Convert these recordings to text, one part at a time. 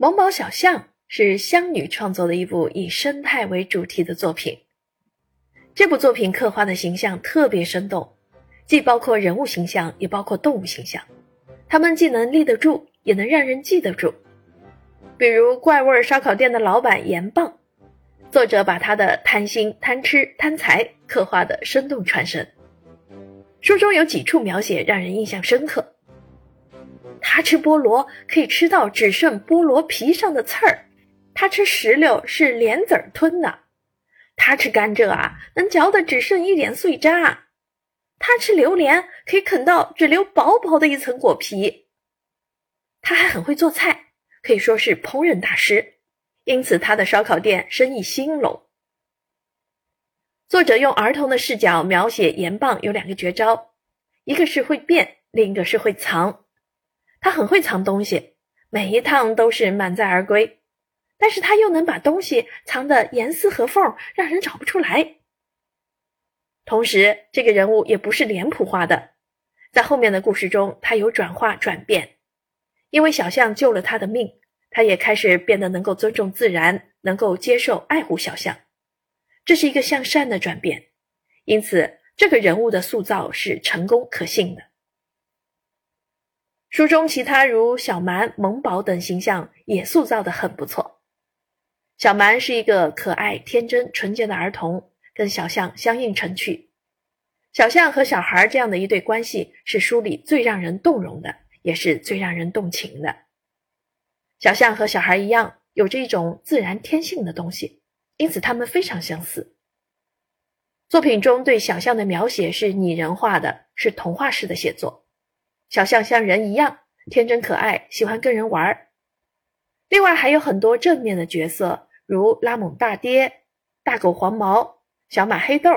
萌宝小象是湘女创作的一部以生态为主题的作品。这部作品刻画的形象特别生动，既包括人物形象，也包括动物形象。它们既能立得住，也能让人记得住。比如怪味烧烤店的老板严棒，作者把他的贪心、贪吃、贪财刻画的生动传神。书中有几处描写让人印象深刻。他吃菠萝可以吃到只剩菠萝皮上的刺儿，他吃石榴是莲子儿吞的，他吃甘蔗啊能嚼得只剩一点碎渣，他吃榴莲可以啃到只留薄薄的一层果皮。他还很会做菜，可以说是烹饪大师，因此他的烧烤店生意兴隆。作者用儿童的视角描写盐棒有两个绝招，一个是会变，另一个是会藏。他很会藏东西，每一趟都是满载而归，但是他又能把东西藏得严丝合缝，让人找不出来。同时，这个人物也不是脸谱化的，在后面的故事中，他有转化转变，因为小象救了他的命，他也开始变得能够尊重自然，能够接受爱护小象，这是一个向善的转变，因此这个人物的塑造是成功可信的。书中其他如小蛮、萌宝等形象也塑造的很不错。小蛮是一个可爱、天真、纯洁的儿童，跟小象相映成趣。小象和小孩这样的一对关系是书里最让人动容的，也是最让人动情的。小象和小孩一样，有着一种自然天性的东西，因此他们非常相似。作品中对小象的描写是拟人化的，是童话式的写作。小象像人一样天真可爱，喜欢跟人玩儿。另外还有很多正面的角色，如拉蒙大爹、大狗黄毛、小马黑豆、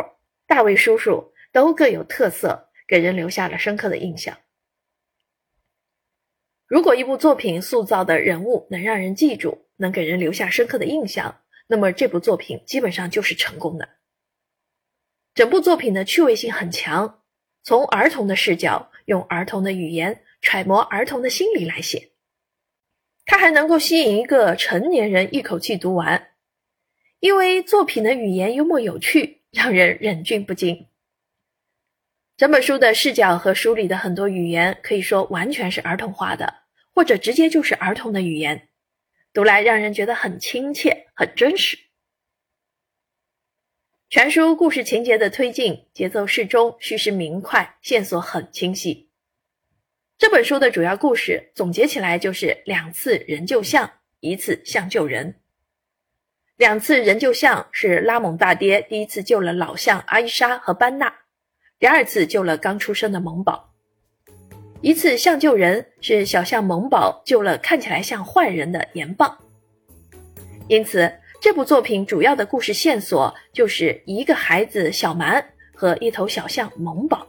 大卫叔叔，都各有特色，给人留下了深刻的印象。如果一部作品塑造的人物能让人记住，能给人留下深刻的印象，那么这部作品基本上就是成功的。整部作品的趣味性很强。从儿童的视角，用儿童的语言揣摩儿童的心理来写，它还能够吸引一个成年人一口气读完，因为作品的语言幽默有趣，让人忍俊不禁。整本书的视角和书里的很多语言可以说完全是儿童化的，或者直接就是儿童的语言，读来让人觉得很亲切、很真实。全书故事情节的推进节奏适中，叙事明快，线索很清晰。这本书的主要故事总结起来就是两次人救象，一次象救人。两次人救象是拉蒙大爹第一次救了老象阿伊莎和班纳，第二次救了刚出生的萌宝。一次象救人是小象萌宝救了看起来像坏人的盐棒。因此。这部作品主要的故事线索就是一个孩子小蛮和一头小象萌宝，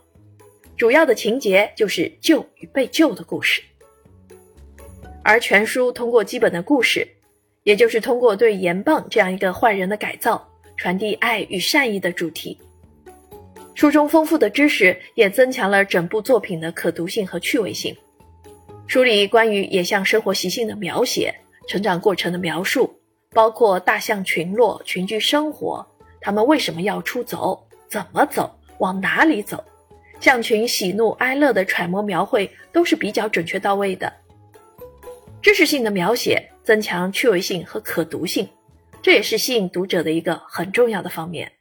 主要的情节就是救与被救的故事。而全书通过基本的故事，也就是通过对盐棒这样一个坏人的改造，传递爱与善意的主题。书中丰富的知识也增强了整部作品的可读性和趣味性。书里关于野象生活习性的描写、成长过程的描述。包括大象群落群居生活，它们为什么要出走？怎么走？往哪里走？象群喜怒哀乐的揣摩描绘都是比较准确到位的。知识性的描写增强趣味性和可读性，这也是吸引读者的一个很重要的方面。